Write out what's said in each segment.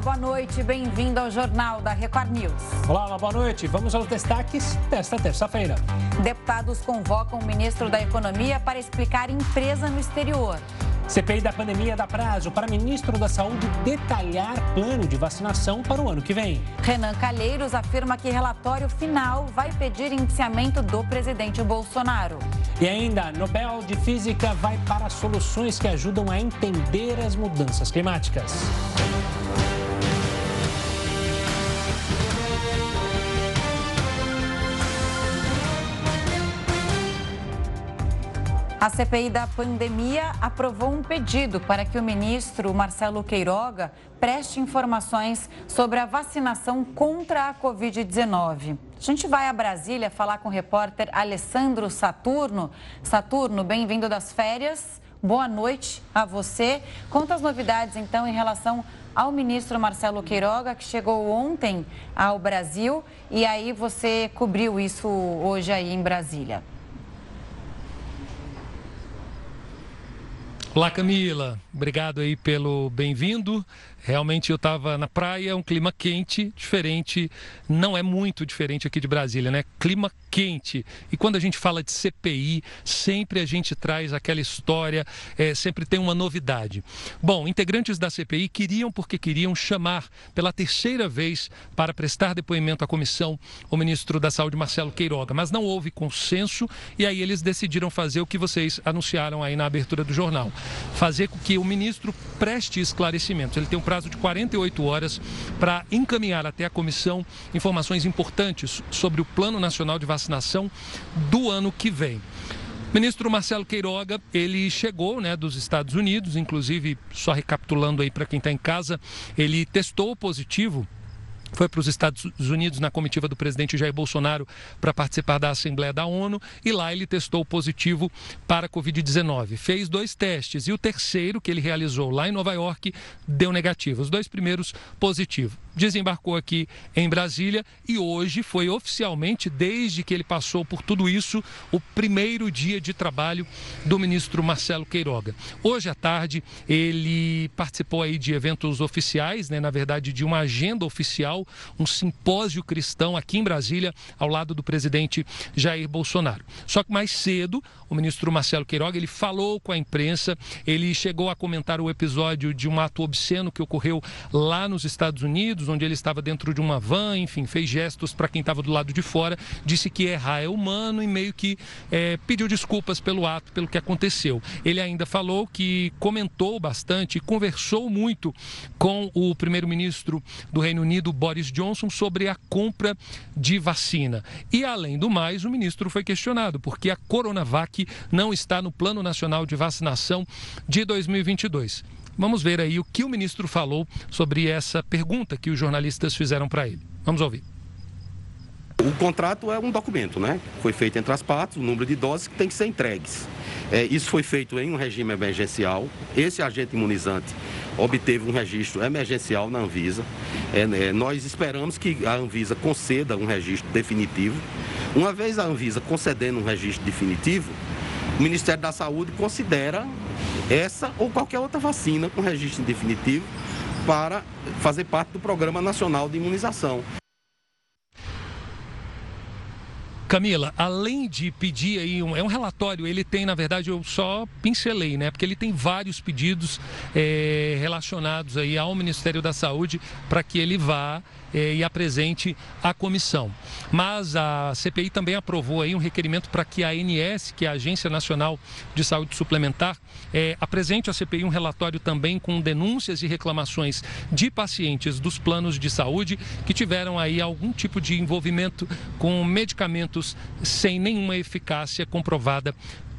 boa noite. Bem-vindo ao Jornal da Record News. Olá, boa noite. Vamos aos destaques desta terça-feira. Deputados convocam o ministro da Economia para explicar empresa no exterior. CPI da pandemia dá prazo para ministro da Saúde detalhar plano de vacinação para o ano que vem. Renan Calheiros afirma que relatório final vai pedir indiciamento do presidente Bolsonaro. E ainda, Nobel de Física vai para soluções que ajudam a entender as mudanças climáticas. A CPI da pandemia aprovou um pedido para que o ministro Marcelo Queiroga preste informações sobre a vacinação contra a Covid-19. A gente vai a Brasília falar com o repórter Alessandro Saturno. Saturno, bem-vindo das férias. Boa noite a você. Conta as novidades, então, em relação ao ministro Marcelo Queiroga, que chegou ontem ao Brasil. E aí você cobriu isso hoje aí em Brasília. Olá Camila, obrigado aí pelo bem-vindo. Realmente eu estava na praia, um clima quente, diferente, não é muito diferente aqui de Brasília, né? Clima quente. E quando a gente fala de CPI, sempre a gente traz aquela história, é, sempre tem uma novidade. Bom, integrantes da CPI queriam, porque queriam, chamar pela terceira vez para prestar depoimento à comissão o ministro da Saúde, Marcelo Queiroga, mas não houve consenso e aí eles decidiram fazer o que vocês anunciaram aí na abertura do jornal: fazer com que o ministro preste esclarecimentos. Ele tem um prazo de 48 horas para encaminhar até a comissão informações importantes sobre o Plano Nacional de Vacinação do ano que vem. Ministro Marcelo Queiroga, ele chegou né, dos Estados Unidos, inclusive, só recapitulando aí para quem está em casa, ele testou positivo foi para os Estados Unidos na comitiva do presidente Jair Bolsonaro para participar da Assembleia da ONU e lá ele testou positivo para a Covid-19. Fez dois testes e o terceiro, que ele realizou lá em Nova York, deu negativo. Os dois primeiros positivo desembarcou aqui em Brasília e hoje foi oficialmente, desde que ele passou por tudo isso, o primeiro dia de trabalho do ministro Marcelo Queiroga. Hoje à tarde ele participou aí de eventos oficiais, né, na verdade de uma agenda oficial, um simpósio cristão aqui em Brasília, ao lado do presidente Jair Bolsonaro. Só que mais cedo, o ministro Marcelo Queiroga, ele falou com a imprensa, ele chegou a comentar o episódio de um ato obsceno que ocorreu lá nos Estados Unidos, onde ele estava dentro de uma van, enfim, fez gestos para quem estava do lado de fora, disse que errar é humano e meio que é, pediu desculpas pelo ato, pelo que aconteceu. Ele ainda falou que comentou bastante conversou muito com o primeiro-ministro do Reino Unido, Boris Johnson, sobre a compra de vacina. E, além do mais, o ministro foi questionado, porque a Coronavac não está no Plano Nacional de Vacinação de 2022. Vamos ver aí o que o ministro falou sobre essa pergunta que os jornalistas fizeram para ele. Vamos ouvir. O contrato é um documento, né? Foi feito entre as partes, o número de doses que tem que ser entregues. É, isso foi feito em um regime emergencial. Esse agente imunizante obteve um registro emergencial na Anvisa. É, né, nós esperamos que a Anvisa conceda um registro definitivo. Uma vez a Anvisa concedendo um registro definitivo, o Ministério da Saúde considera essa ou qualquer outra vacina com registro definitivo para fazer parte do Programa Nacional de Imunização. Camila, além de pedir aí, um, é um relatório, ele tem, na verdade, eu só pincelei, né? Porque ele tem vários pedidos é, relacionados aí ao Ministério da Saúde para que ele vá eh, e apresente à comissão. Mas a CPI também aprovou aí um requerimento para que a ANS, que é a Agência Nacional de Saúde Suplementar, eh, apresente à CPI um relatório também com denúncias e reclamações de pacientes dos planos de saúde que tiveram aí algum tipo de envolvimento com medicamentos sem nenhuma eficácia comprovada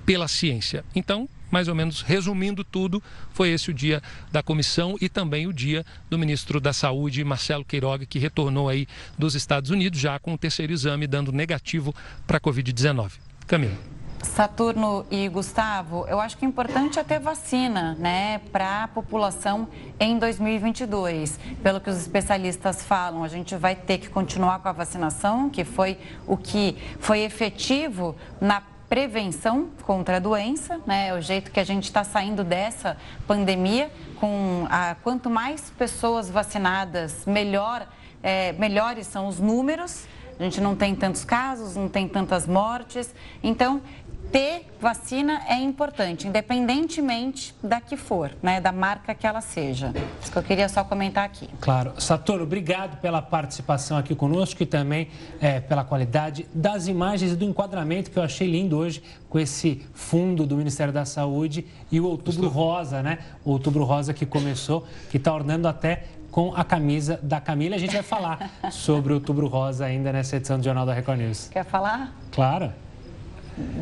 pela ciência. Então, mais ou menos resumindo tudo, foi esse o dia da comissão e também o dia do ministro da Saúde, Marcelo Queiroga, que retornou aí dos Estados Unidos já com o terceiro exame dando negativo para a Covid-19. Camila. Saturno e Gustavo, eu acho que é importante é ter vacina, né, para a população em 2022. Pelo que os especialistas falam, a gente vai ter que continuar com a vacinação, que foi o que foi efetivo na prevenção contra a doença, né? É o jeito que a gente está saindo dessa pandemia com a, quanto mais pessoas vacinadas, melhor, é, melhores são os números. A gente não tem tantos casos, não tem tantas mortes. Então, ter vacina é importante, independentemente da que for, né, da marca que ela seja. Isso que eu queria só comentar aqui. Claro. Sator, obrigado pela participação aqui conosco e também é, pela qualidade das imagens e do enquadramento que eu achei lindo hoje com esse fundo do Ministério da Saúde e o Outubro Rosa, né? O Outubro Rosa que começou, que está ornando até com a camisa da Camila. A gente vai falar sobre o Outubro Rosa ainda nessa edição do Jornal da Record News. Quer falar? Claro.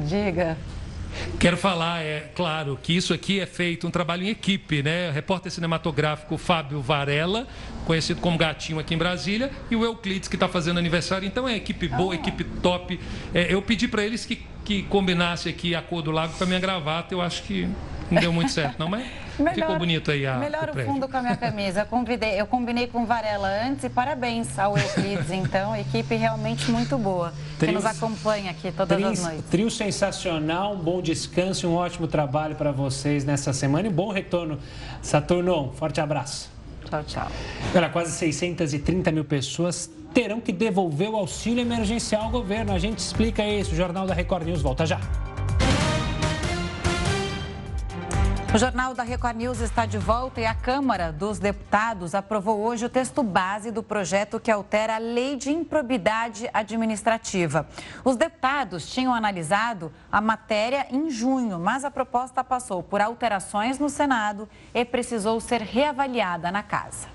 Diga. Quero falar, é claro, que isso aqui é feito um trabalho em equipe, né? O repórter cinematográfico Fábio Varela, conhecido como Gatinho aqui em Brasília, e o Euclides, que está fazendo aniversário. Então é equipe boa, equipe top. É, eu pedi para eles que, que combinasse aqui a cor do lago com a minha gravata. Eu acho que não deu muito certo, não, mas melhor, ficou bonito aí a Melhor o, o fundo com a minha camisa. Eu, convidei, eu combinei com Varela antes e parabéns ao Euclides, então, equipe realmente muito boa, trio, que nos acompanha aqui todas trio, as noites. Trio sensacional, um bom descanso e um ótimo trabalho para vocês nessa semana e bom retorno. Saturno, forte abraço. Tchau, tchau. Olha, quase 630 mil pessoas terão que devolver o auxílio emergencial ao governo. A gente explica isso. O Jornal da Record News volta já. O Jornal da Record News está de volta e a Câmara dos Deputados aprovou hoje o texto base do projeto que altera a Lei de Improbidade Administrativa. Os deputados tinham analisado a matéria em junho, mas a proposta passou por alterações no Senado e precisou ser reavaliada na Casa.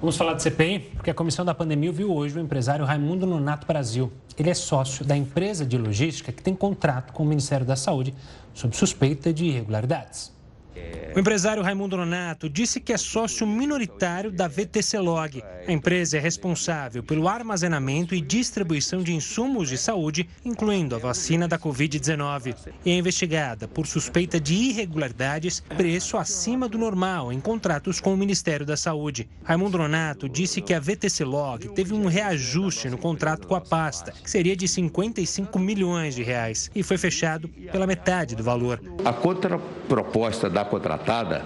Vamos falar de CPI, porque a comissão da pandemia viu hoje o empresário Raimundo Nonato Brasil. Ele é sócio da empresa de logística que tem contrato com o Ministério da Saúde sob suspeita de irregularidades. O empresário Raimundo Nonato disse que é sócio minoritário da VTC Log. A empresa é responsável pelo armazenamento e distribuição de insumos de saúde, incluindo a vacina da Covid-19. E é investigada por suspeita de irregularidades, preço acima do normal em contratos com o Ministério da Saúde. Raimundo Nonato disse que a VTC Log teve um reajuste no contrato com a pasta, que seria de 55 milhões de reais, e foi fechado pela metade do valor. A contraproposta da contratada,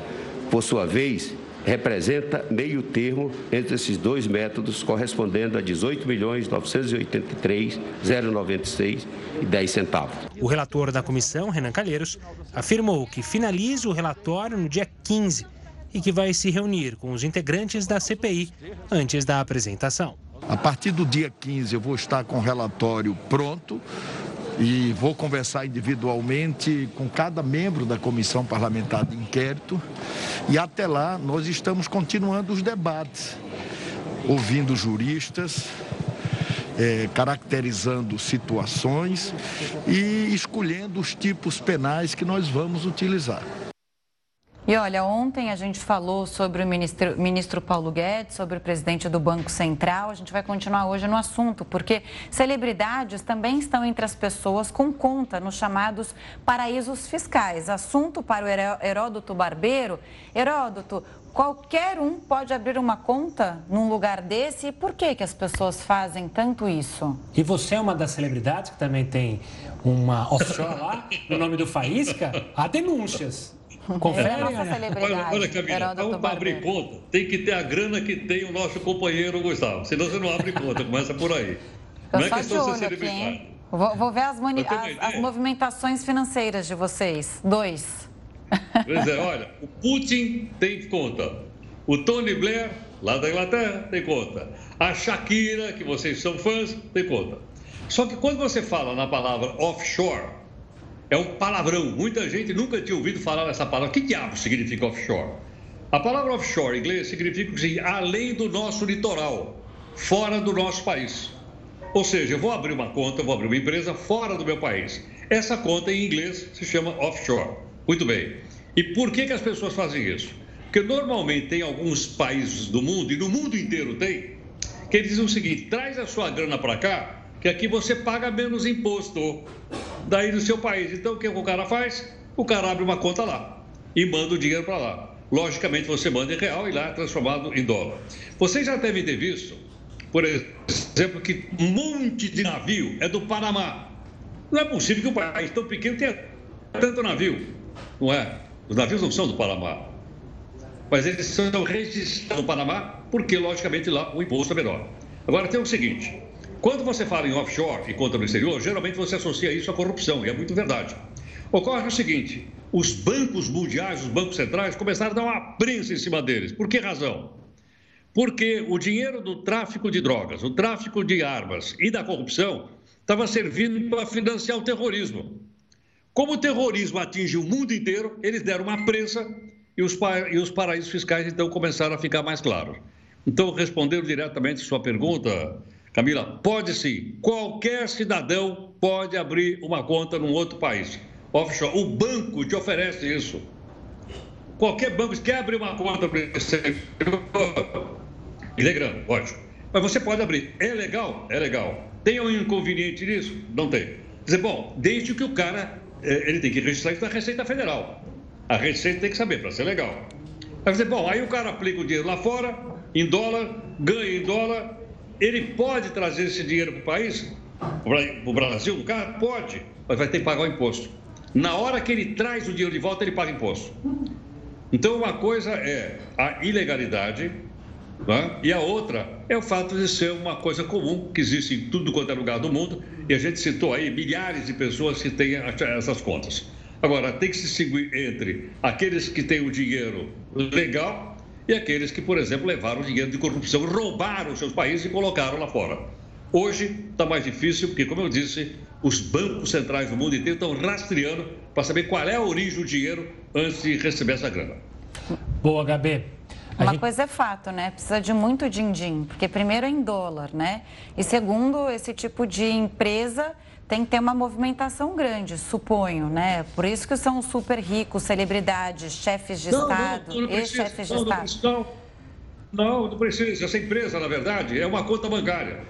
por sua vez, representa meio termo entre esses dois métodos, correspondendo a 18 milhões 983,096 e 10 centavos. O relator da comissão, Renan Calheiros, afirmou que finaliza o relatório no dia 15 e que vai se reunir com os integrantes da CPI antes da apresentação. A partir do dia 15 eu vou estar com o relatório pronto e vou conversar individualmente com cada membro da comissão parlamentar de inquérito. E até lá nós estamos continuando os debates, ouvindo juristas, é, caracterizando situações e escolhendo os tipos penais que nós vamos utilizar. E olha, ontem a gente falou sobre o ministro, ministro, Paulo Guedes, sobre o presidente do Banco Central. A gente vai continuar hoje no assunto, porque celebridades também estão entre as pessoas com conta nos chamados paraísos fiscais. Assunto para o Heródoto Barbeiro. Heródoto, qualquer um pode abrir uma conta num lugar desse? E por que, que as pessoas fazem tanto isso? E você é uma das celebridades que também tem uma offshore lá, no nome do Faísca? Há denúncias. Confere, é nossa celebridade. Olha, olha Camila, então, para abrir conta, tem que ter a grana que tem o nosso companheiro Gustavo. Senão você não abre conta, começa por aí. Eu não é questão de ser celebridade. Aqui, vou, vou, ver as, as, as movimentações financeiras de vocês. Dois. Pois é, olha, o Putin tem conta. O Tony Blair, lá da Inglaterra, tem conta. A Shakira, que vocês são fãs, tem conta. Só que quando você fala na palavra offshore, é um palavrão. Muita gente nunca tinha ouvido falar dessa palavra. Que diabo significa offshore? A palavra offshore em inglês significa assim, além do nosso litoral, fora do nosso país. Ou seja, eu vou abrir uma conta, vou abrir uma empresa fora do meu país. Essa conta em inglês se chama offshore. Muito bem. E por que, que as pessoas fazem isso? Porque normalmente tem alguns países do mundo, e no mundo inteiro tem, que eles dizem o seguinte: traz a sua grana para cá, que aqui você paga menos imposto daí do seu país. Então o que o cara faz? O cara abre uma conta lá e manda o dinheiro para lá. Logicamente você manda em real e lá é transformado em dólar. Vocês já devem ter visto, por exemplo, que um monte de navio é do Panamá. Não é possível que um país tão pequeno tenha tanto navio, não é? Os navios não são do Panamá. mas eles são registrados no Panamá porque, logicamente, lá o imposto é menor. Agora, tem o seguinte: quando você fala em offshore e conta no exterior, geralmente você associa isso à corrupção, e é muito verdade. Ocorre o seguinte: os bancos mundiais, os bancos centrais, começaram a dar uma prensa em cima deles. Por que razão? Porque o dinheiro do tráfico de drogas, o tráfico de armas e da corrupção estava servindo para financiar o terrorismo. Como o terrorismo atinge o mundo inteiro, eles deram uma prensa e os, e os paraísos fiscais então começaram a ficar mais claros. Então, respondendo diretamente sua pergunta, Camila, pode sim. Qualquer cidadão pode abrir uma conta num outro país. Offshore. O banco te oferece isso. Qualquer banco quer abrir uma conta para ele é lógico. Mas você pode abrir. É legal? É legal. Tem um inconveniente nisso? Não tem. Dizer, bom, desde que o cara é, ele tem que registrar isso na Receita Federal. A Receita tem que saber para ser legal. Dizer, bom, aí o cara aplica o dinheiro lá fora, em dólar, ganha em dólar, ele pode trazer esse dinheiro para o país, para o Brasil, o cara pode, mas vai ter que pagar o imposto. Na hora que ele traz o dinheiro de volta, ele paga imposto. Então, uma coisa é a ilegalidade, né? e a outra é o fato de ser uma coisa comum, que existe em tudo quanto é lugar do mundo, e a gente citou aí milhares de pessoas que têm essas contas. Agora, tem que se distinguir entre aqueles que têm o dinheiro legal e aqueles que, por exemplo, levaram dinheiro de corrupção, roubaram seus países e colocaram lá fora. Hoje está mais difícil, porque, como eu disse, os bancos centrais do mundo inteiro estão rastreando para saber qual é a origem do dinheiro antes de receber essa grana. Boa, Gabi. Uma gente... coisa é fato, né? Precisa de muito din-din, porque primeiro é em dólar, né? E segundo, esse tipo de empresa tem que ter uma movimentação grande, suponho, né? Por isso que são super ricos, celebridades, chefes de não, Estado, ex-chefes de não, Estado. Não, não, não precisa. Essa empresa, na verdade, é uma conta bancária.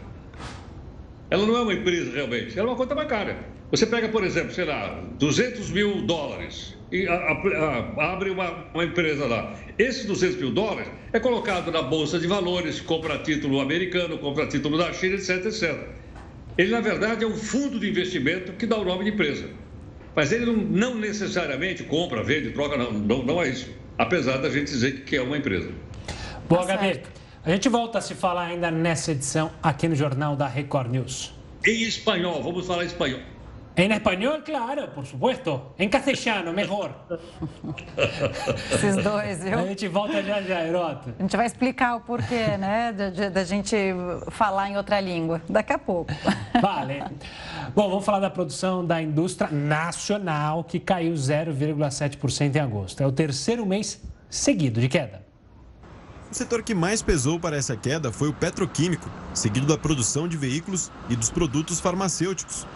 Ela não é uma empresa realmente, ela é uma conta bancária. Você pega, por exemplo, sei lá, 200 mil dólares e a, a, a, abre uma, uma, empresa lá. Esses 200 mil dólares é colocado na Bolsa de Valores, compra título americano, compra título da China, etc, etc. Ele, na verdade, é um fundo de investimento que dá o nome de empresa. Mas ele não, não necessariamente compra, vende, troca, não, não, não, é isso. Apesar da gente dizer que é uma empresa. Boa, tá Gabi. A gente volta a se falar ainda nessa edição aqui no Jornal da Record News. Em espanhol, vamos falar em espanhol. En español, claro, por supuesto. Em castelhano, melhor. Esses dois, viu? A gente volta já já, Herota. A gente vai explicar o porquê, né, da gente falar em outra língua daqui a pouco. Vale. Bom, vamos falar da produção da indústria nacional, que caiu 0,7% em agosto. É o terceiro mês seguido de queda. O setor que mais pesou para essa queda foi o petroquímico, seguido da produção de veículos e dos produtos farmacêuticos.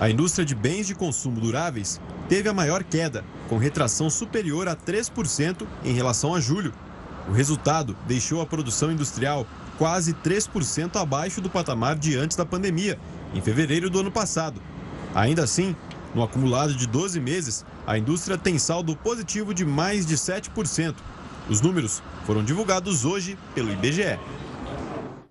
A indústria de bens de consumo duráveis teve a maior queda, com retração superior a 3% em relação a julho. O resultado deixou a produção industrial quase 3% abaixo do patamar de antes da pandemia, em fevereiro do ano passado. Ainda assim, no acumulado de 12 meses, a indústria tem saldo positivo de mais de 7%. Os números foram divulgados hoje pelo IBGE.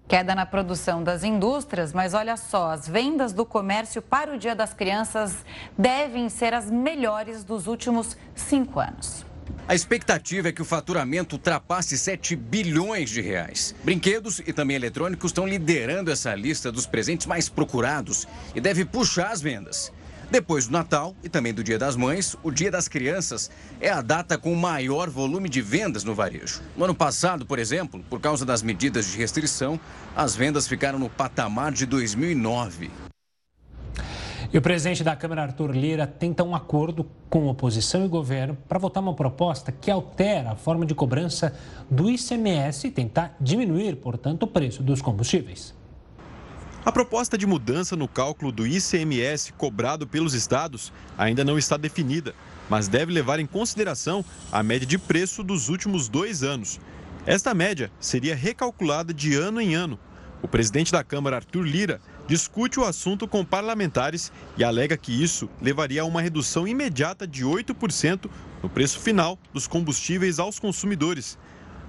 Queda na produção das indústrias, mas olha só, as vendas do comércio para o Dia das Crianças devem ser as melhores dos últimos cinco anos. A expectativa é que o faturamento ultrapasse 7 bilhões de reais. Brinquedos e também eletrônicos estão liderando essa lista dos presentes mais procurados e deve puxar as vendas. Depois do Natal e também do Dia das Mães, o Dia das Crianças é a data com maior volume de vendas no varejo. No ano passado, por exemplo, por causa das medidas de restrição, as vendas ficaram no patamar de 2009. E o presidente da Câmara, Arthur Lira, tenta um acordo com oposição e governo para votar uma proposta que altera a forma de cobrança do ICMS e tentar diminuir, portanto, o preço dos combustíveis. A proposta de mudança no cálculo do ICMS cobrado pelos estados ainda não está definida, mas deve levar em consideração a média de preço dos últimos dois anos. Esta média seria recalculada de ano em ano. O presidente da Câmara, Arthur Lira, discute o assunto com parlamentares e alega que isso levaria a uma redução imediata de 8% no preço final dos combustíveis aos consumidores.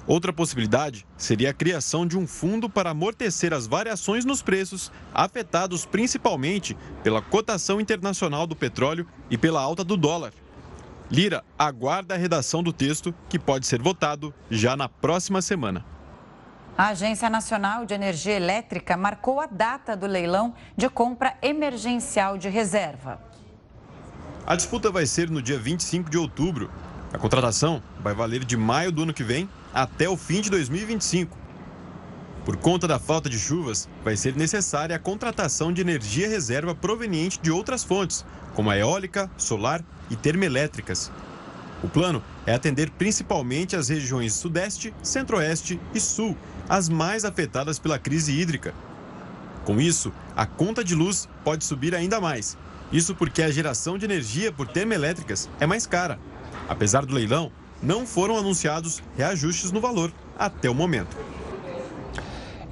Outra possibilidade seria a criação de um fundo para amortecer as variações nos preços, afetados principalmente pela cotação internacional do petróleo e pela alta do dólar. Lira aguarda a redação do texto, que pode ser votado já na próxima semana. A Agência Nacional de Energia Elétrica marcou a data do leilão de compra emergencial de reserva. A disputa vai ser no dia 25 de outubro. A contratação vai valer de maio do ano que vem até o fim de 2025. Por conta da falta de chuvas, vai ser necessária a contratação de energia reserva proveniente de outras fontes, como a eólica, solar e termoelétricas. O plano é atender principalmente as regiões Sudeste, Centro-Oeste e Sul, as mais afetadas pela crise hídrica. Com isso, a conta de luz pode subir ainda mais. Isso porque a geração de energia por termoelétricas é mais cara. Apesar do leilão, não foram anunciados reajustes no valor até o momento.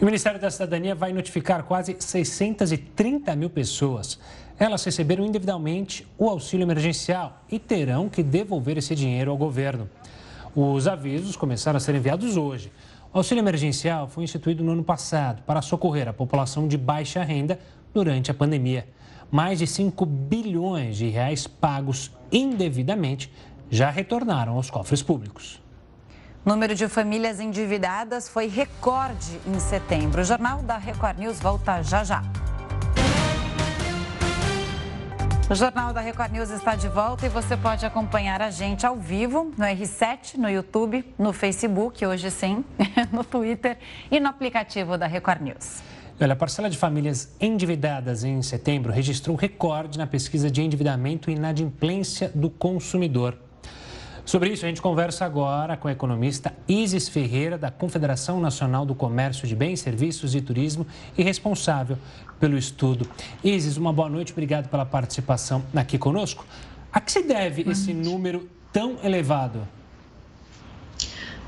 o Ministério da Cidadania vai notificar quase 630 mil pessoas. Elas receberam individualmente o auxílio emergencial e terão que devolver esse dinheiro ao governo. Os avisos começaram a ser enviados hoje. O auxílio emergencial foi instituído no ano passado para socorrer a população de baixa renda durante a pandemia. Mais de 5 bilhões de reais pagos indevidamente já retornaram aos cofres públicos. O número de famílias endividadas foi recorde em setembro. O Jornal da Record News volta já já. O Jornal da Record News está de volta e você pode acompanhar a gente ao vivo no R7, no YouTube, no Facebook, hoje sim, no Twitter e no aplicativo da Record News. Olha, a parcela de famílias endividadas em setembro registrou recorde na pesquisa de endividamento e inadimplência do consumidor. Sobre isso, a gente conversa agora com a economista Isis Ferreira, da Confederação Nacional do Comércio de Bens, Serviços e Turismo e responsável pelo estudo. Isis, uma boa noite, obrigado pela participação aqui conosco. A que se deve esse número tão elevado?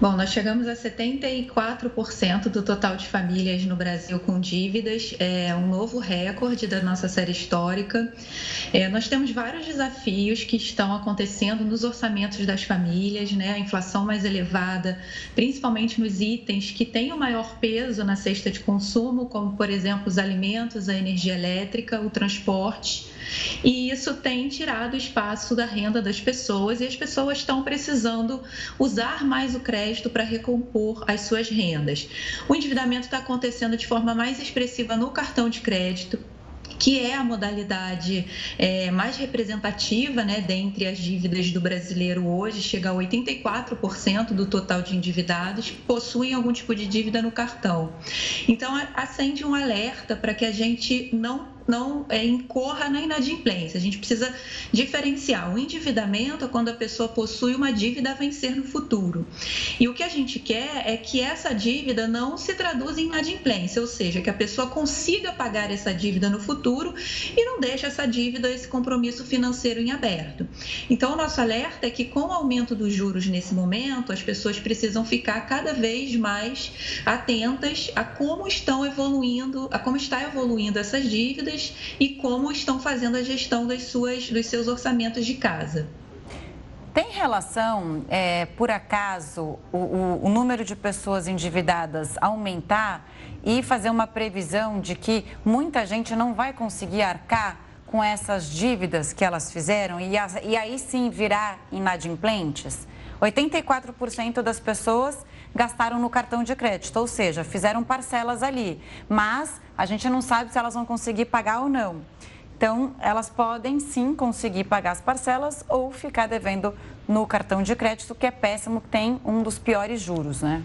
Bom, nós chegamos a 74% do total de famílias no Brasil com dívidas, é um novo recorde da nossa série histórica. É, nós temos vários desafios que estão acontecendo nos orçamentos das famílias, né? A inflação mais elevada, principalmente nos itens que têm o maior peso na cesta de consumo, como, por exemplo, os alimentos, a energia elétrica, o transporte. E isso tem tirado espaço da renda das pessoas e as pessoas estão precisando usar mais o crédito para recompor as suas rendas. O endividamento está acontecendo de forma mais expressiva no cartão de crédito, que é a modalidade é, mais representativa né, dentre as dívidas do brasileiro hoje, chega a 84% do total de endividados possuem algum tipo de dívida no cartão. Então, acende um alerta para que a gente não não é, incorra na inadimplência. A gente precisa diferenciar. O endividamento quando a pessoa possui uma dívida a vencer no futuro. E o que a gente quer é que essa dívida não se traduza em inadimplência, ou seja, que a pessoa consiga pagar essa dívida no futuro e não deixe essa dívida, esse compromisso financeiro em aberto. Então, o nosso alerta é que com o aumento dos juros nesse momento, as pessoas precisam ficar cada vez mais atentas a como estão evoluindo, a como está evoluindo essas dívidas e como estão fazendo a gestão das suas, dos seus orçamentos de casa. Tem relação, é, por acaso, o, o, o, número de pessoas endividadas aumentar e fazer uma previsão de que muita gente não vai conseguir arcar com essas dívidas que elas fizeram e, e aí sim virar inadimplentes? 84% das pessoas gastaram no cartão de crédito, ou seja, fizeram parcelas ali, mas a gente não sabe se elas vão conseguir pagar ou não. Então, elas podem sim conseguir pagar as parcelas ou ficar devendo no cartão de crédito, que é péssimo, tem um dos piores juros, né?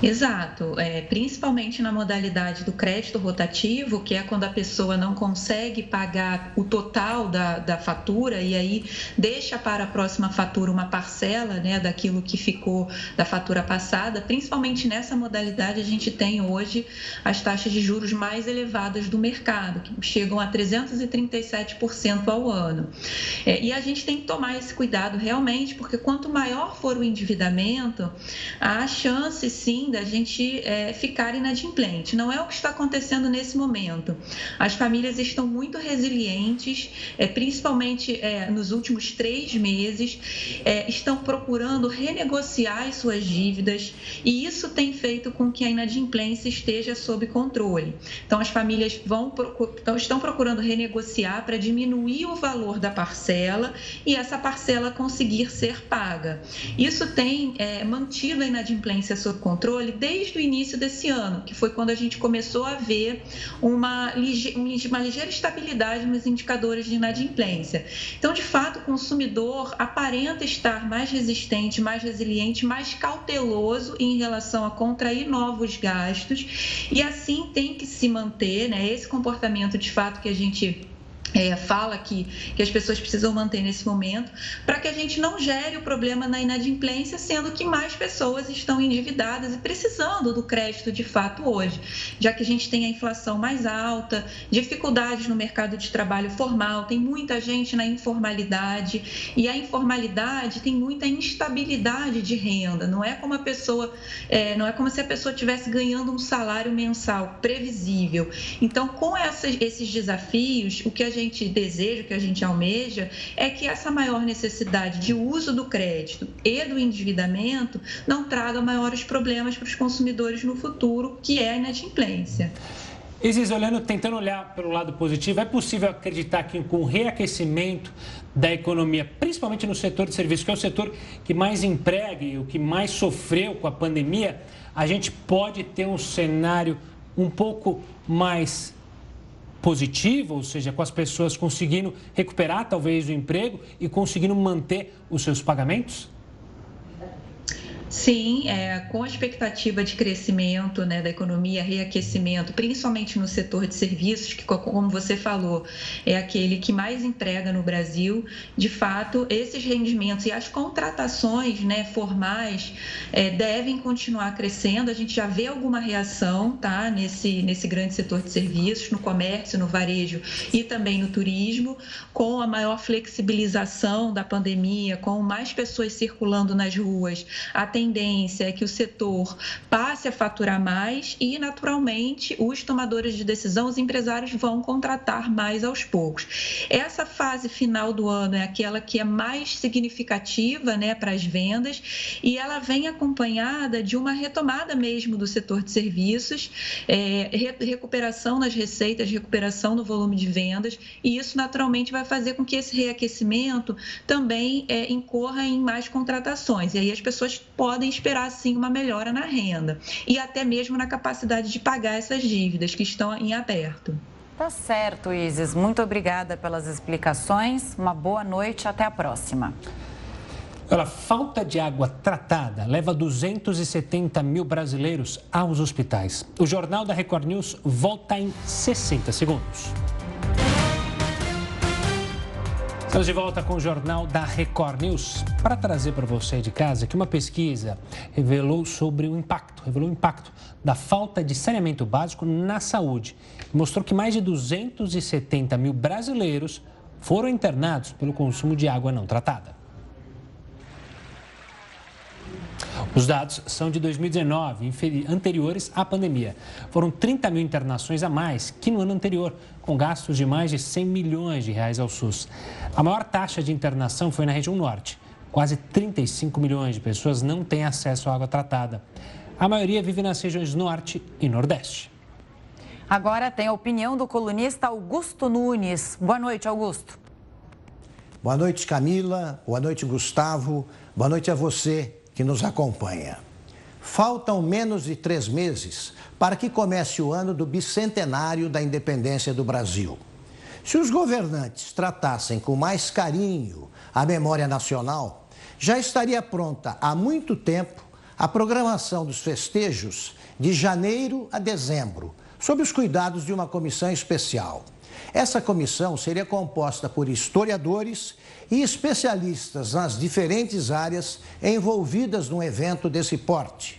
Exato, é, principalmente na modalidade do crédito rotativo, que é quando a pessoa não consegue pagar o total da, da fatura e aí deixa para a próxima fatura uma parcela né, daquilo que ficou da fatura passada. Principalmente nessa modalidade, a gente tem hoje as taxas de juros mais elevadas do mercado, que chegam a 337% ao ano. É, e a gente tem que tomar esse cuidado realmente, porque quanto maior for o endividamento, a chance sim sim da gente é, ficar inadimplente. Não é o que está acontecendo nesse momento. As famílias estão muito resilientes, é, principalmente é, nos últimos três meses, é, estão procurando renegociar as suas dívidas e isso tem feito com que a inadimplência esteja sob controle. Então, as famílias vão, então, estão procurando renegociar para diminuir o valor da parcela e essa parcela conseguir ser paga. Isso tem é, mantido a inadimplência sob controle desde o início desse ano, que foi quando a gente começou a ver uma, uma ligeira estabilidade nos indicadores de inadimplência. Então, de fato, o consumidor aparenta estar mais resistente, mais resiliente, mais cauteloso em relação a contrair novos gastos e assim tem que se manter, né? Esse comportamento de fato que a gente é, fala que, que as pessoas precisam manter nesse momento, para que a gente não gere o problema na inadimplência, sendo que mais pessoas estão endividadas e precisando do crédito de fato hoje, já que a gente tem a inflação mais alta, dificuldades no mercado de trabalho formal, tem muita gente na informalidade, e a informalidade tem muita instabilidade de renda, não é como a pessoa, é, não é como se a pessoa estivesse ganhando um salário mensal previsível. Então, com essas, esses desafios, o que a gente deseja, o que a gente almeja, é que essa maior necessidade de uso do crédito e do endividamento não traga maiores problemas para os consumidores no futuro, que é a inadimplência. Isis, olhando, tentando olhar pelo lado positivo, é possível acreditar que com o reaquecimento da economia, principalmente no setor de serviços, que é o setor que mais emprega e o que mais sofreu com a pandemia, a gente pode ter um cenário um pouco mais positiva, ou seja, com as pessoas conseguindo recuperar talvez o emprego e conseguindo manter os seus pagamentos? Sim, é, com a expectativa de crescimento né, da economia, reaquecimento, principalmente no setor de serviços, que, como você falou, é aquele que mais emprega no Brasil, de fato, esses rendimentos e as contratações né, formais é, devem continuar crescendo. A gente já vê alguma reação tá, nesse, nesse grande setor de serviços, no comércio, no varejo e também no turismo, com a maior flexibilização da pandemia, com mais pessoas circulando nas ruas, até tendência é que o setor passe a faturar mais e, naturalmente, os tomadores de decisão, os empresários, vão contratar mais aos poucos. Essa fase final do ano é aquela que é mais significativa né, para as vendas e ela vem acompanhada de uma retomada mesmo do setor de serviços, é, recuperação nas receitas, recuperação no volume de vendas, e isso naturalmente vai fazer com que esse reaquecimento também é, incorra em mais contratações. E aí as pessoas podem podem esperar sim uma melhora na renda e até mesmo na capacidade de pagar essas dívidas que estão em aberto. Tá certo, Isis. Muito obrigada pelas explicações. Uma boa noite. Até a próxima. Olha, falta de água tratada leva 270 mil brasileiros aos hospitais. O Jornal da Record News volta em 60 segundos. Estamos de volta com o Jornal da Record News para trazer para você de casa que uma pesquisa revelou sobre o impacto, revelou o impacto da falta de saneamento básico na saúde. Mostrou que mais de 270 mil brasileiros foram internados pelo consumo de água não tratada. Os dados são de 2019, anteriores à pandemia. Foram 30 mil internações a mais que no ano anterior, com gastos de mais de 100 milhões de reais ao SUS. A maior taxa de internação foi na região norte. Quase 35 milhões de pessoas não têm acesso à água tratada. A maioria vive nas regiões norte e nordeste. Agora tem a opinião do colunista Augusto Nunes. Boa noite, Augusto. Boa noite, Camila. Boa noite, Gustavo. Boa noite a você que nos acompanha. Faltam menos de três meses para que comece o ano do bicentenário da independência do Brasil. Se os governantes tratassem com mais carinho a memória nacional, já estaria pronta há muito tempo a programação dos festejos de janeiro a dezembro, sob os cuidados de uma comissão especial. Essa comissão seria composta por historiadores e especialistas nas diferentes áreas envolvidas num evento desse porte.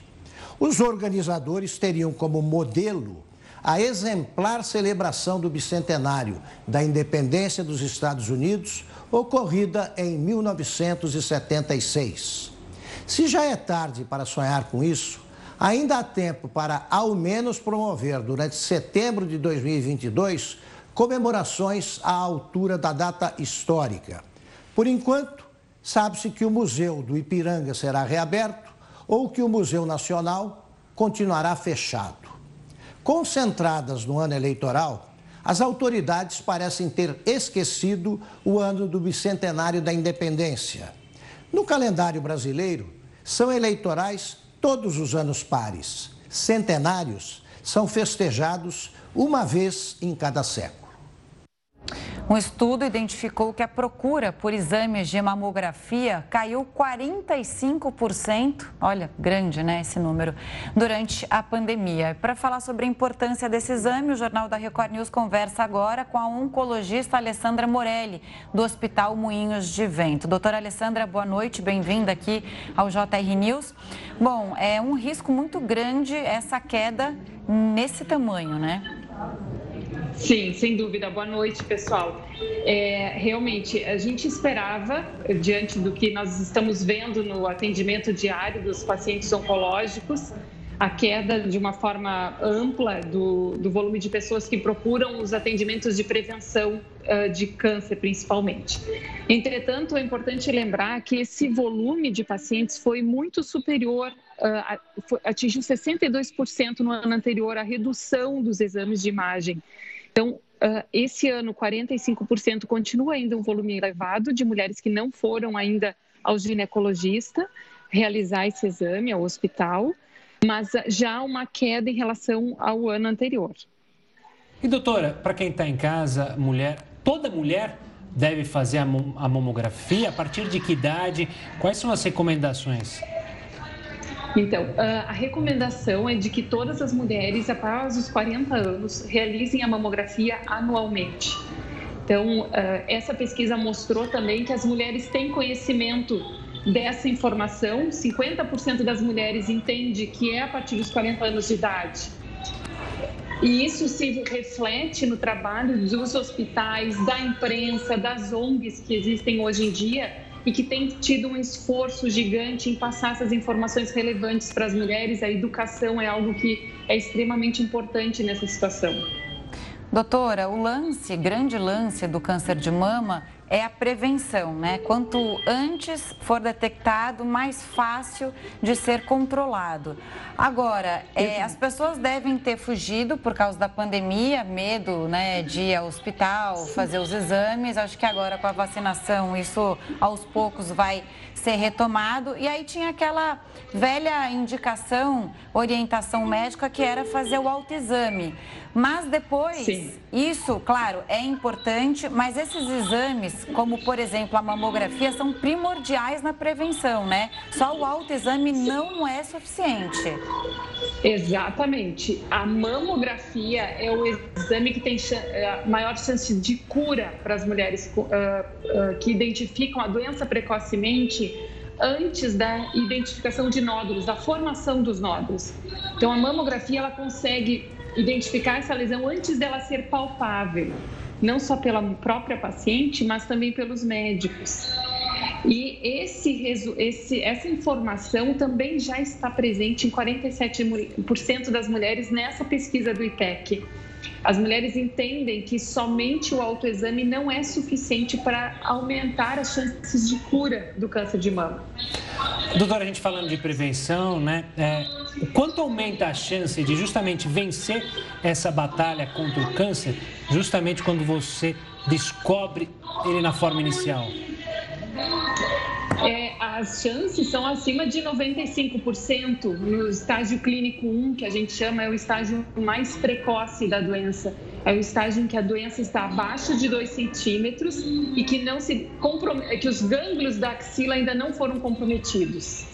Os organizadores teriam como modelo a exemplar celebração do bicentenário da independência dos Estados Unidos, ocorrida em 1976. Se já é tarde para sonhar com isso, Ainda há tempo para, ao menos, promover durante setembro de 2022 comemorações à altura da data histórica. Por enquanto, sabe-se que o Museu do Ipiranga será reaberto ou que o Museu Nacional continuará fechado. Concentradas no ano eleitoral, as autoridades parecem ter esquecido o ano do bicentenário da independência. No calendário brasileiro, são eleitorais todos os anos pares. Centenários são festejados uma vez em cada século. Um estudo identificou que a procura por exames de mamografia caiu 45%, olha, grande, né, esse número, durante a pandemia. Para falar sobre a importância desse exame, o Jornal da Record News conversa agora com a oncologista Alessandra Morelli, do Hospital Moinhos de Vento. Doutora Alessandra, boa noite, bem-vinda aqui ao JR News. Bom, é um risco muito grande essa queda nesse tamanho, né? Sim, sem dúvida. Boa noite, pessoal. É, realmente, a gente esperava, diante do que nós estamos vendo no atendimento diário dos pacientes oncológicos, a queda de uma forma ampla do, do volume de pessoas que procuram os atendimentos de prevenção uh, de câncer, principalmente. Entretanto, é importante lembrar que esse volume de pacientes foi muito superior, uh, atingiu 62% no ano anterior à redução dos exames de imagem. Então, uh, esse ano, 45% continua ainda um volume elevado de mulheres que não foram ainda ao ginecologista realizar esse exame ao hospital, mas já uma queda em relação ao ano anterior. E doutora, para quem está em casa, mulher, toda mulher deve fazer a mamografia? A partir de que idade? Quais são as recomendações? Então, a recomendação é de que todas as mulheres após os 40 anos realizem a mamografia anualmente. Então, essa pesquisa mostrou também que as mulheres têm conhecimento dessa informação. 50% das mulheres entende que é a partir dos 40 anos de idade. E isso se reflete no trabalho dos hospitais, da imprensa, das ONGs que existem hoje em dia, e que tem tido um esforço gigante em passar essas informações relevantes para as mulheres. A educação é algo que é extremamente importante nessa situação. Doutora, o lance, grande lance do câncer de mama é a prevenção, né? Quanto antes for detectado, mais fácil de ser controlado. Agora, é, as pessoas devem ter fugido por causa da pandemia, medo né, de ir ao hospital, fazer os exames. Acho que agora com a vacinação isso aos poucos vai ser retomado. E aí tinha aquela velha indicação, orientação médica que era fazer o autoexame. Mas depois, Sim. isso, claro, é importante, mas esses exames, como por exemplo a mamografia, são primordiais na prevenção, né? Só o autoexame não é suficiente. Exatamente. A mamografia é o exame que tem é maior chance de cura para as mulheres uh, uh, que identificam a doença precocemente antes da identificação de nódulos, da formação dos nódulos. Então, a mamografia ela consegue identificar essa lesão antes dela ser palpável, não só pela própria paciente, mas também pelos médicos. E esse, esse, essa informação também já está presente em 47% das mulheres nessa pesquisa do IPEC. As mulheres entendem que somente o autoexame não é suficiente para aumentar as chances de cura do câncer de mama. Doutora, a gente falando de prevenção, né? É, quanto aumenta a chance de justamente vencer essa batalha contra o câncer, justamente quando você descobre ele na forma inicial? É, as chances são acima de 95% no estágio clínico 1, que a gente chama é o estágio mais precoce da doença. É o estágio em que a doença está abaixo de 2 centímetros e que, não se que os gânglios da axila ainda não foram comprometidos.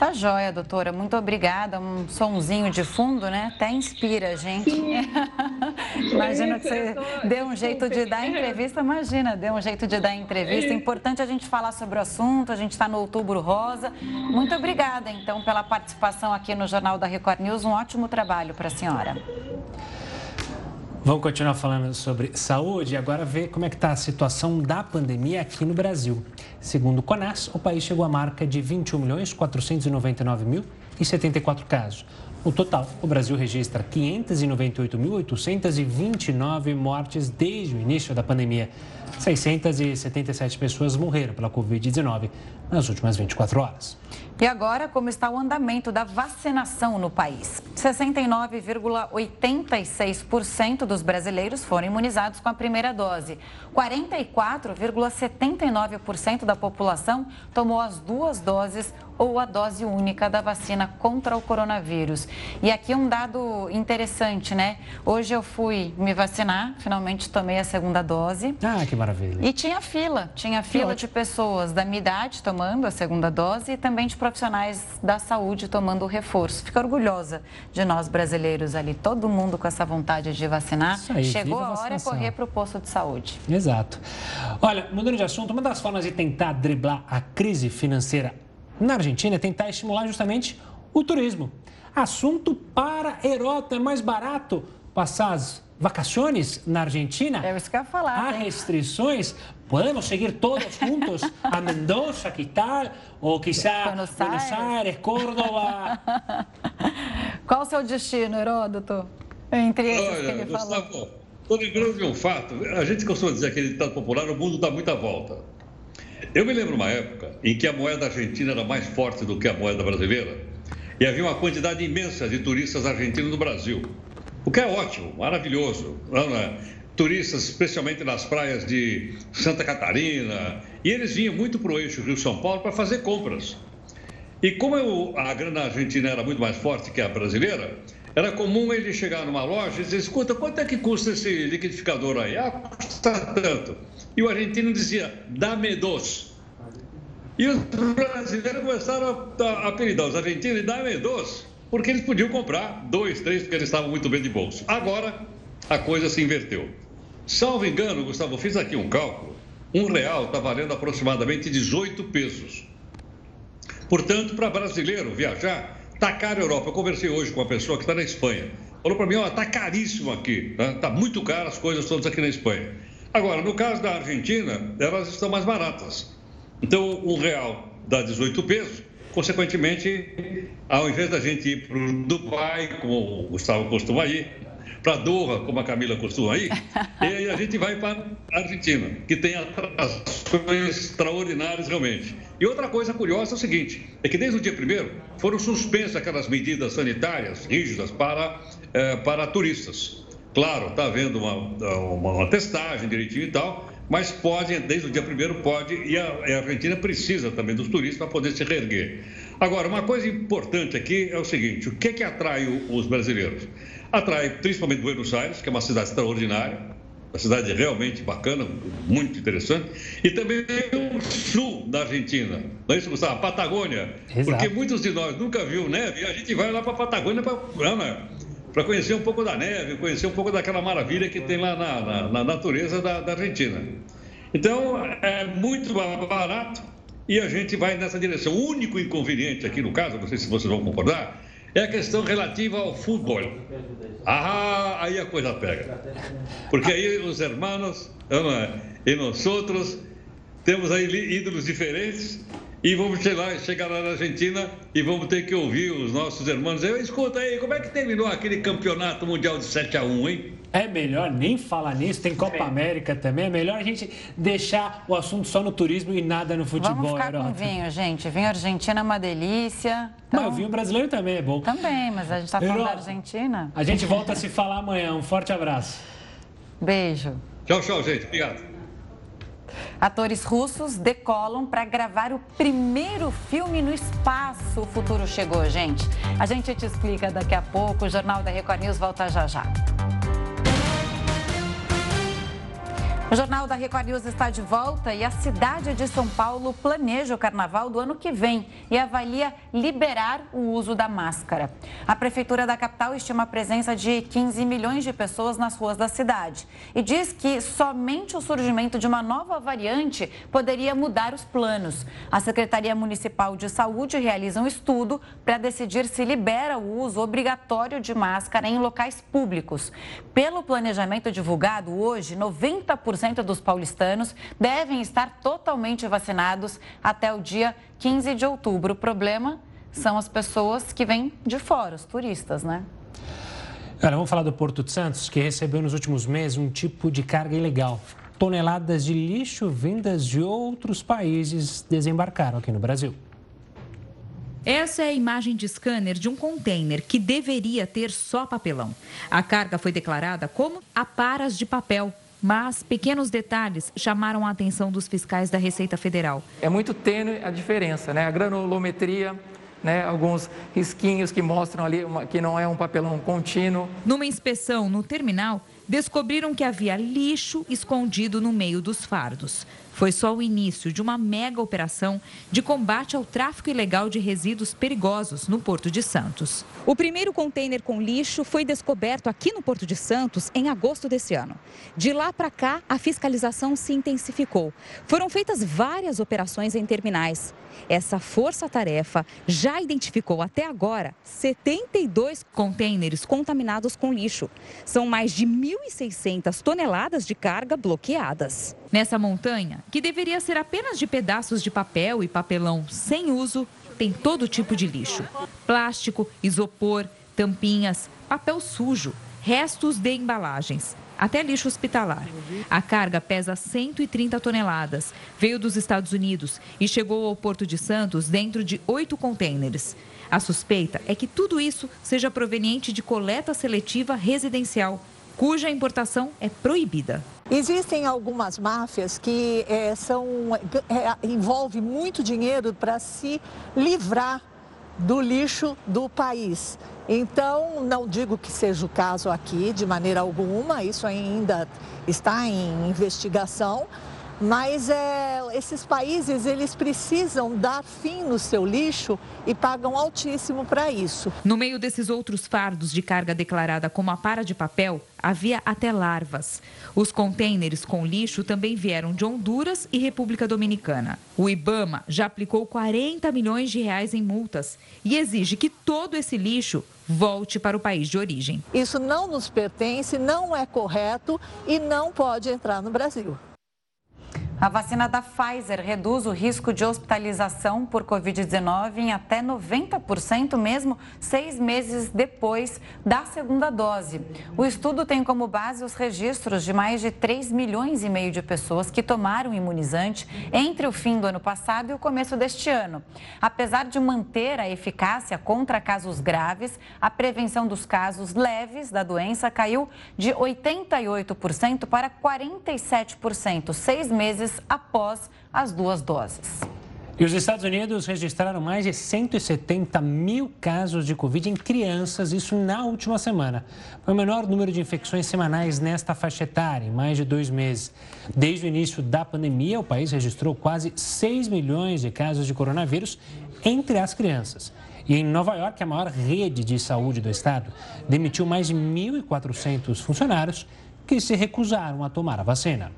Tá joia, doutora. Muito obrigada. Um sonzinho de fundo, né? Até inspira a gente. imagina que você deu um jeito de dar entrevista. Imagina, deu um jeito de dar entrevista. É importante a gente falar sobre o assunto. A gente está no Outubro Rosa. Muito obrigada, então, pela participação aqui no Jornal da Record News. Um ótimo trabalho para a senhora. Vamos continuar falando sobre saúde e agora ver como é que está a situação da pandemia aqui no Brasil. Segundo o CONAS, o país chegou à marca de 21 milhões 499 mil 174 casos. No total, o Brasil registra 598.829 mortes desde o início da pandemia. 677 pessoas morreram pela Covid-19 nas últimas 24 horas. E agora, como está o andamento da vacinação no país? 69,86% dos brasileiros foram imunizados com a primeira dose. 44,79% da população tomou as duas doses ou a dose única da vacina contra o coronavírus. E aqui um dado interessante, né? Hoje eu fui me vacinar, finalmente tomei a segunda dose. Ah, que maravilha. E tinha fila, tinha fila de pessoas da minha idade tomando a segunda dose e também de profissionais da saúde tomando o reforço. Fico orgulhosa de nós brasileiros ali, todo mundo com essa vontade de vacinar. Aí, Chegou a, a hora de correr para o posto de saúde. Exato. Olha, mudando de assunto, uma das formas de tentar driblar a crise financeira na Argentina é tentar estimular justamente o turismo. Assunto para Herota, é mais barato passar as vacações na Argentina? É isso que eu ia falar. Há hein? restrições? Podemos seguir todos juntos a Mendoza, que tal? Ou quizá Buenos Buenos Aires. Córdoba. Qual o seu destino, Heródoto? Entre esses que Olha, ele falou. Gustavo, estou lembrando de um fato. A gente costuma dizer aquele ditado popular, o mundo dá muita volta. Eu me lembro uma época em que a moeda argentina era mais forte do que a moeda brasileira e havia uma quantidade imensa de turistas argentinos no Brasil. O que é ótimo, maravilhoso. Não é? Turistas, especialmente nas praias de Santa Catarina, e eles vinham muito para o eixo Rio-São Paulo para fazer compras. E como eu- a grana argentina era muito mais forte que a brasileira, era comum ele chegar numa loja e dizer, escuta, quanto é que custa esse liquidificador aí? Ah, custa tanto. E o argentino dizia, dá-me dois. E os brasileiros começaram a, apelidar os argentinos de dá-me dois, porque eles podiam comprar dois, três, porque eles estavam muito bem de bolso. Agora, a coisa se inverteu. Salvo engano, Gustavo, fiz aqui um cálculo. Um real está valendo aproximadamente 18 pesos. Portanto, para brasileiro viajar, tá caro a Europa. Eu conversei hoje com uma pessoa que está na Espanha. Falou para mim, ó, tá caríssimo aqui, né? tá muito caro as coisas todas aqui na Espanha. Agora, no caso da Argentina, elas estão mais baratas. Então, um real dá 18 pesos. Consequentemente, ao invés da gente ir para o Dubai, como o Gustavo costuma ir, para Doha, como a Camila costuma ir, e aí a gente vai para a Argentina, que tem atrações extraordinárias realmente. E outra coisa curiosa é o seguinte, é que desde o dia primeiro foram suspensas aquelas medidas sanitárias rígidas para, eh, para turistas. Claro, está havendo uma, uma, uma testagem direitinho e tal, mas pode, desde o dia primeiro pode, e a, a Argentina precisa também dos turistas para poder se reerguer. Agora, uma coisa importante aqui é o seguinte: o que é que atrai os brasileiros? Atrai principalmente Buenos Aires, que é uma cidade extraordinária, uma cidade realmente bacana, muito interessante, e também o sul da Argentina, não é isso, Gustavo? A Patagônia. Exato. Porque muitos de nós nunca viu neve e a gente vai lá para a Patagônia para conhecer um pouco da neve, conhecer um pouco daquela maravilha que tem lá na, na- na natureza da, da Argentina. Então, é muito barato e a gente vai nessa direção. O único inconveniente aqui no caso, não sei se vocês vão concordar, é a questão relativa ao futebol. Ah, aí a coisa pega. Porque aí os hermanos e nós outros temos aí ídolos diferentes e vamos chegar, chegar lá na Argentina e vamos ter que ouvir os nossos irmãos. Eu escuta aí, como é que terminou aquele campeonato mundial de 7 a 1 hein? É melhor nem falar nisso, tem Copa América também. É melhor a gente deixar o assunto só no turismo e nada no futebol. Vamos ficar com Herota. vinho, gente. Vinho argentino é uma delícia. Mas o vinho brasileiro também é bom. Também, mas a gente está falando da Herota, Argentina. A gente volta a se falar amanhã. Um forte abraço. Beijo. Tchau, tchau, gente. Obrigado. Atores russos decolam para gravar o primeiro filme no espaço. O futuro chegou, gente. A gente te explica daqui a pouco. O Jornal da Record News volta já já. O Jornal da Record News está de volta e a cidade de São Paulo planeja o carnaval do ano que vem e avalia liberar o uso da máscara. A prefeitura da capital estima a presença de 15 milhões de pessoas nas ruas da cidade e diz que somente o surgimento de uma nova variante poderia mudar os planos. A Secretaria Municipal de Saúde realiza um estudo para decidir se libera o uso obrigatório de máscara em locais públicos. Pelo planejamento divulgado hoje, 90% dos paulistanos devem estar totalmente vacinados até o dia 15 de outubro. O problema são as pessoas que vêm de fora, os turistas, né? Olha, vamos falar do Porto de Santos, que recebeu nos últimos meses um tipo de carga ilegal. Toneladas de lixo vindas de outros países desembarcaram aqui no Brasil. Essa é a imagem de scanner de um container que deveria ter só papelão. A carga foi declarada como aparas de papel, mas pequenos detalhes chamaram a atenção dos fiscais da Receita Federal. É muito tênue a diferença, né? A granulometria, né, alguns risquinhos que mostram ali uma, que não é um papelão contínuo. Numa inspeção no terminal, descobriram que havia lixo escondido no meio dos fardos. Foi só o início de uma mega operação de combate ao tráfico ilegal de resíduos perigosos no Porto de Santos. O primeiro container com lixo foi descoberto aqui no Porto de Santos em agosto desse ano. De lá para cá, a fiscalização se intensificou. Foram feitas várias operações em terminais. Essa força-tarefa já identificou até agora 72 containers contaminados com lixo. São mais de 1.600 toneladas de carga bloqueadas. Nessa montanha, que deveria ser apenas de pedaços de papel e papelão sem uso, tem todo tipo de lixo: plástico, isopor, tampinhas, papel sujo, restos de embalagens, até lixo hospitalar. A carga pesa 130 toneladas, veio dos Estados Unidos e chegou ao Porto de Santos dentro de oito contêineres. A suspeita é que tudo isso seja proveniente de coleta seletiva residencial cuja importação é proibida. Existem algumas máfias que é, são, é, envolve muito dinheiro para se livrar do lixo do país. Então, não digo que seja o caso aqui de maneira alguma, isso ainda está em investigação, mas é, esses países eles precisam dar fim no seu lixo e pagam altíssimo para isso. No meio desses outros fardos de carga declarada como a para de papel, havia até larvas. Os contêineres com lixo também vieram de Honduras e República Dominicana. O IBAMA já aplicou 40 milhões de reais em multas e exige que todo esse lixo volte para o país de origem. Isso não nos pertence, não é correto e não pode entrar no Brasil. A vacina da Pfizer reduz o risco de hospitalização por Covid-19 em até 90%, mesmo seis meses depois da segunda dose. O estudo tem como base os registros de mais de 3 milhões e meio de pessoas que tomaram imunizante entre o fim do ano passado e o começo deste ano. Apesar de manter a eficácia contra casos graves, a prevenção dos casos leves da doença caiu de 88% para 47%, seis meses meses após as duas doses. E os Estados Unidos registraram mais de 170 mil casos de Covid em crianças, isso na última semana. Foi o menor número de infecções semanais nesta faixa etária, em mais de dois meses. Desde o início da pandemia, o país registrou quase 6 milhões de casos de coronavírus entre as crianças. E em Nova York, a maior rede de saúde do estado demitiu mais de 1.400 funcionários que se recusaram a tomar a vacina.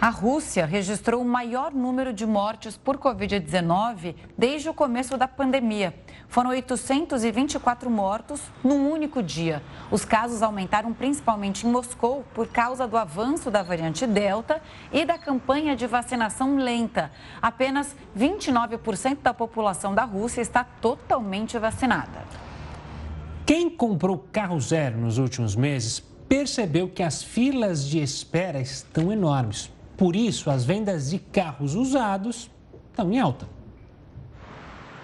A Rússia registrou o maior número de mortes por Covid-19 desde o começo da pandemia. Foram 824 mortos num único dia. Os casos aumentaram principalmente em Moscou por causa do avanço da variante Delta e da campanha de vacinação lenta. Apenas 29% da população da Rússia está totalmente vacinada. Quem comprou carro zero nos últimos meses percebeu que as filas de espera estão enormes. Por isso, as vendas de carros usados estão em alta.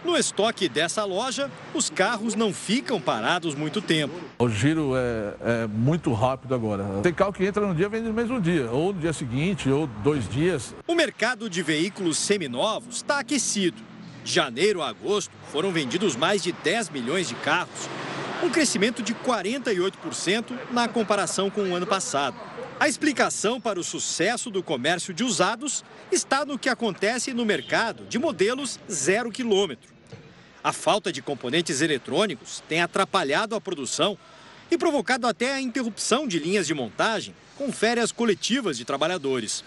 No estoque dessa loja, os carros não ficam parados muito tempo. O giro é, é, muito rápido agora. Tem carro que entra no dia vende no mesmo dia, ou no dia seguinte, ou dois dias. O mercado de veículos seminovos está aquecido. De janeiro a agosto, foram vendidos mais de 10 milhões de carros, um crescimento de 48% na comparação com o ano passado. A explicação para o sucesso do comércio de usados está no que acontece no mercado de modelos zero quilômetro. A falta de componentes eletrônicos tem atrapalhado a produção e provocado até a interrupção de linhas de montagem com férias coletivas de trabalhadores.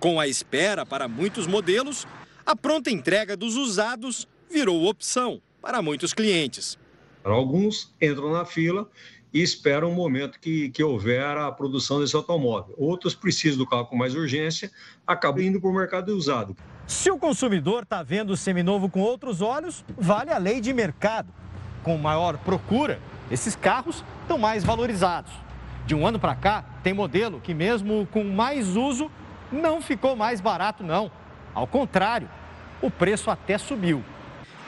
Com a espera para muitos modelos, a pronta entrega dos usados virou opção para muitos clientes. Alguns entram na fila e esperam um momento que, que houver a produção desse automóvel. Outros precisam do carro com mais urgência, acabam indo para o mercado usado. Se o consumidor está vendo o seminovo com outros olhos, vale a lei de mercado. Com maior procura, esses carros estão mais valorizados. De um ano para cá, tem modelo que, mesmo com mais uso, não ficou mais barato, não. Ao contrário, o preço até subiu.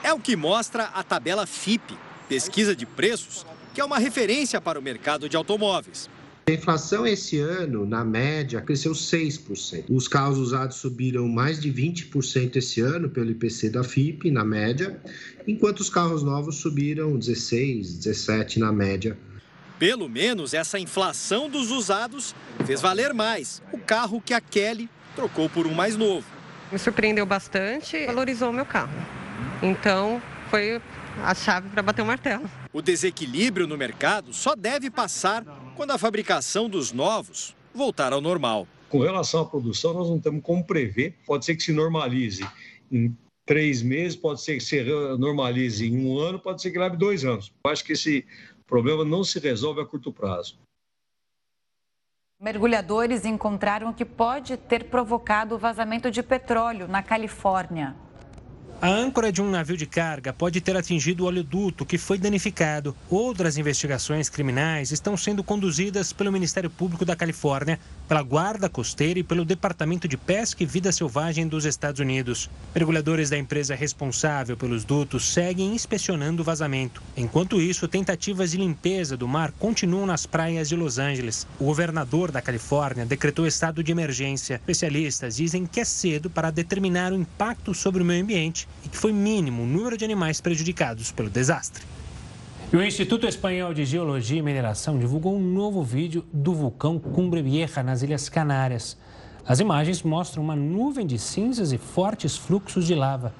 É o que mostra a tabela FIP, pesquisa de preços, que é uma referência para o mercado de automóveis. A inflação esse ano, na média, cresceu 6%. Os carros usados subiram mais de 20% esse ano pelo IPC da FIP, na média, enquanto os carros novos subiram 16%, 17% na média. Pelo menos essa inflação dos usados fez valer mais o carro que a Kelly trocou por um mais novo. Me surpreendeu bastante, valorizou o meu carro. Então, foi a chave para bater o martelo. O desequilíbrio no mercado só deve passar quando a fabricação dos novos voltar ao normal. Com relação à produção, nós não temos como prever. Pode ser que se normalize em três meses, pode ser que se normalize em um ano, pode ser que leve dois anos. Eu acho que esse problema não se resolve a curto prazo. Mergulhadores encontraram o que pode ter provocado o vazamento de petróleo na Califórnia. A âncora de um navio de carga pode ter atingido o oleoduto que foi danificado. Outras investigações criminais estão sendo conduzidas pelo Ministério Público da Califórnia, pela Guarda Costeira e pelo Departamento de Pesca e Vida Selvagem dos Estados Unidos. Mergulhadores da empresa responsável pelos dutos seguem inspecionando o vazamento. Enquanto isso, tentativas de limpeza do mar continuam nas praias de Los Angeles. O governador da Califórnia decretou estado de emergência. Especialistas dizem que é cedo para determinar o impacto sobre o meio ambiente e que foi mínimo o número de animais prejudicados pelo desastre. O Instituto Espanhol de Geologia e Mineração divulgou um novo vídeo do vulcão Cumbre Vieja nas Ilhas Canárias. As imagens mostram uma nuvem de cinzas e fortes fluxos de lava.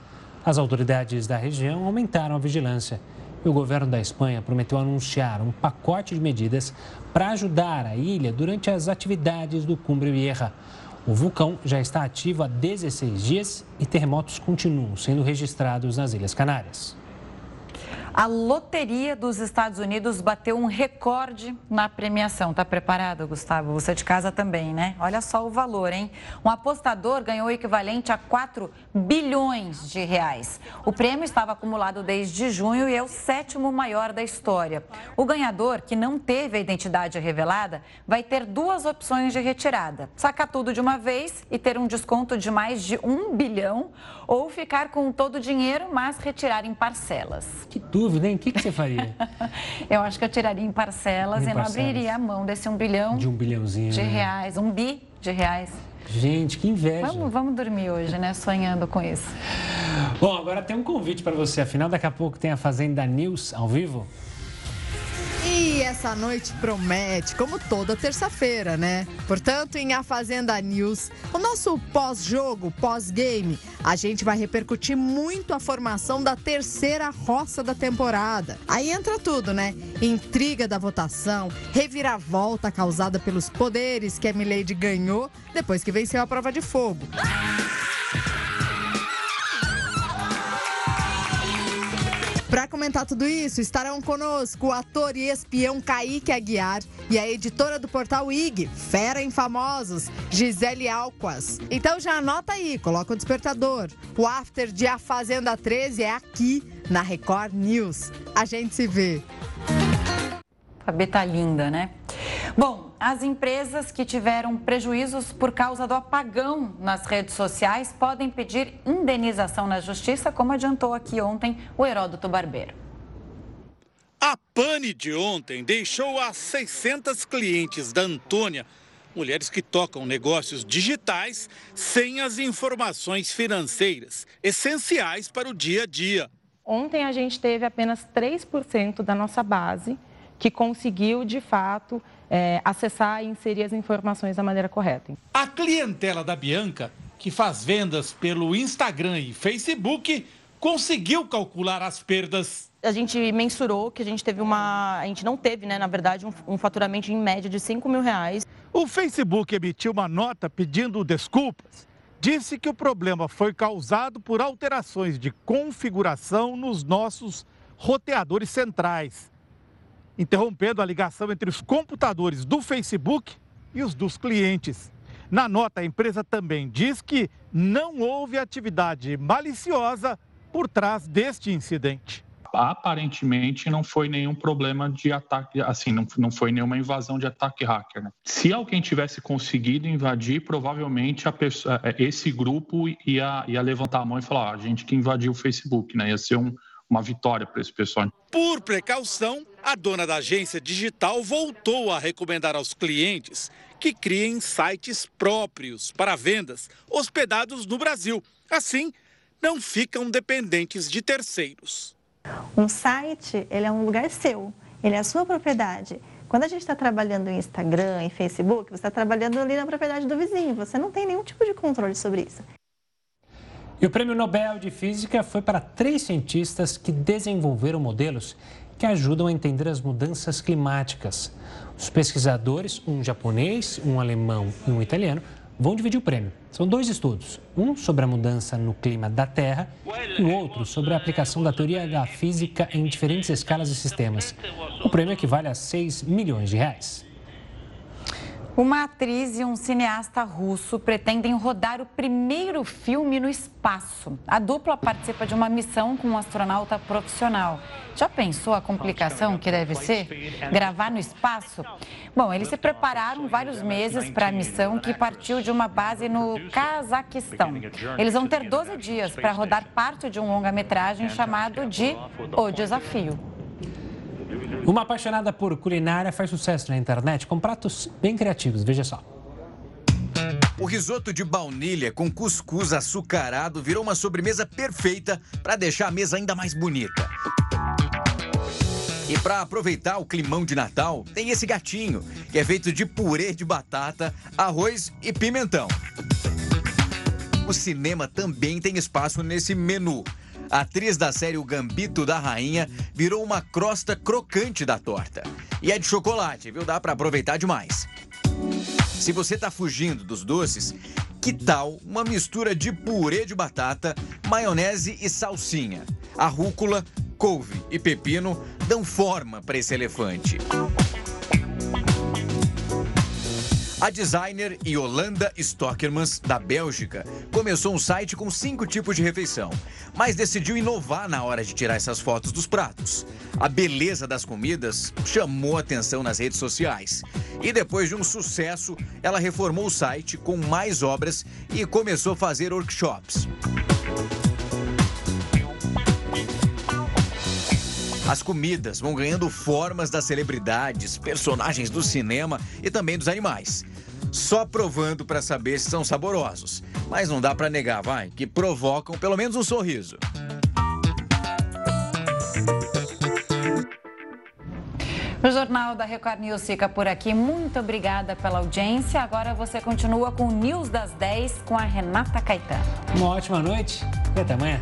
As autoridades da região aumentaram a vigilância. E o governo da Espanha prometeu anunciar um pacote de medidas para ajudar a ilha durante as atividades do Cumbre Vieja. O vulcão já está ativo há 16 dias e terremotos continuam sendo registrados nas Ilhas Canárias. A loteria dos Estados Unidos bateu um recorde na premiação. Tá preparado, Gustavo? Você de casa também, né? Olha só o valor, hein? Um apostador ganhou o equivalente a 4 bilhões de reais. O prêmio estava acumulado desde junho e é o sétimo maior da história. O ganhador, que não teve a identidade revelada, vai ter duas opções de retirada: sacar tudo de uma vez e ter um desconto de mais de um bilhão, ou ficar com todo o dinheiro, mas retirar em parcelas. Que dúvida, hein? O que, que você faria? eu acho que eu tiraria em parcelas em e parcelas. não abriria a mão desse um bilhão. De um bilhãozinho. De né? reais, um bi de reais. Gente, que inveja. Vamos, vamos dormir hoje, né? Sonhando com isso. Bom, agora tem um convite para você. Afinal, daqui a pouco tem a Fazenda News ao vivo. E essa noite promete, como toda terça-feira, né? Portanto, em A Fazenda News, o nosso pós-jogo, pós-game, a gente vai repercutir muito a formação da terceira roça da temporada. Aí entra tudo, né? Intriga da votação, reviravolta causada pelos poderes que a Milady ganhou depois que venceu a prova de fogo. Para comentar tudo isso, estarão conosco o ator e espião Kaique Aguiar e a editora do portal IG, Fera em Famosos, Gisele Alquas. Então já anota aí, coloca o despertador. O after de A Fazenda 13 é aqui, na Record News. A gente se vê. A B tá linda, né? Bom, as empresas que tiveram prejuízos por causa do apagão nas redes sociais podem pedir indenização na justiça, como adiantou aqui ontem o Heródoto Barbeiro. A pane de ontem deixou as 600 clientes da Antônia, mulheres que tocam negócios digitais, sem as informações financeiras essenciais para o dia a dia. Ontem a gente teve apenas 3% da nossa base que conseguiu, de fato, é, acessar e inserir as informações da maneira correta. A clientela da Bianca, que faz vendas pelo Instagram e Facebook, conseguiu calcular as perdas. A gente mensurou que a gente teve uma. A gente não teve, né, na verdade, um, um faturamento em média de 5 mil reais. O Facebook emitiu uma nota pedindo desculpas. Disse que o problema foi causado por alterações de configuração nos nossos roteadores centrais interrompendo a ligação entre os computadores do Facebook e os dos clientes. Na nota, a empresa também diz que não houve atividade maliciosa por trás deste incidente aparentemente não foi nenhum problema de ataque, assim, não, não foi nenhuma invasão de ataque hacker. Né? Se alguém tivesse conseguido invadir, provavelmente a pessoa, é, esse grupo ia, ia levantar a mão e falar: ah, a gente que invadiu o Facebook, né? Ia ser um, uma vitória para esse pessoal. Por precaução, a dona da agência digital voltou a recomendar aos clientes que criem sites próprios para vendas hospedados no Brasil. Assim, não ficam dependentes de terceiros. Um site, ele é um lugar seu, ele é a sua propriedade. Quando a gente está trabalhando em Instagram, em Facebook, você está trabalhando ali na propriedade do vizinho, você não tem nenhum tipo de controle sobre isso. E o Prêmio Nobel de Física foi para três cientistas que desenvolveram modelos que ajudam a entender as mudanças climáticas. Os pesquisadores, um japonês, um alemão e um italiano, vão dividir o prêmio. São dois estudos, um sobre a mudança no clima da Terra e o outro sobre a aplicação da teoria da física em diferentes escalas e sistemas. O prêmio equivale a 6 milhões de reais. Uma atriz e um cineasta russo pretendem rodar o primeiro filme no espaço. A dupla participa de uma missão com um astronauta profissional. Já pensou a complicação que deve ser gravar no espaço? Bom, eles se prepararam vários meses para a missão que partiu de uma base no Cazaquistão. Eles vão ter 12 dias para rodar parte de um longa-metragem chamado de O Desafio. Uma apaixonada por culinária faz sucesso na internet com pratos bem criativos. Veja só. O risoto de baunilha com cuscuz açucarado virou uma sobremesa perfeita para deixar a mesa ainda mais bonita. E para aproveitar o climão de Natal, tem esse gatinho, que é feito de purê de batata, arroz e pimentão. O cinema também tem espaço nesse menu. A atriz da série O Gambito da Rainha virou uma crosta crocante da torta. E é de chocolate, viu? Dá para aproveitar demais. Se você tá fugindo dos doces, que tal uma mistura de purê de batata, maionese e salsinha? A rúcula, couve e pepino dão forma para esse elefante. A designer Yolanda Stockermans, da Bélgica, começou um site com cinco tipos de refeição, mas decidiu inovar na hora de tirar essas fotos dos pratos. A beleza das comidas chamou atenção nas redes sociais. E depois de um sucesso, ela reformou o site com mais obras e começou a fazer workshops. As comidas vão ganhando formas das celebridades, personagens do cinema e também dos animais só provando para saber se são saborosos. Mas não dá para negar, vai, que provocam pelo menos um sorriso. O Jornal da Record News fica por aqui. Muito obrigada pela audiência. Agora você continua com o News das 10 com a Renata Caetano. Uma ótima noite e até amanhã.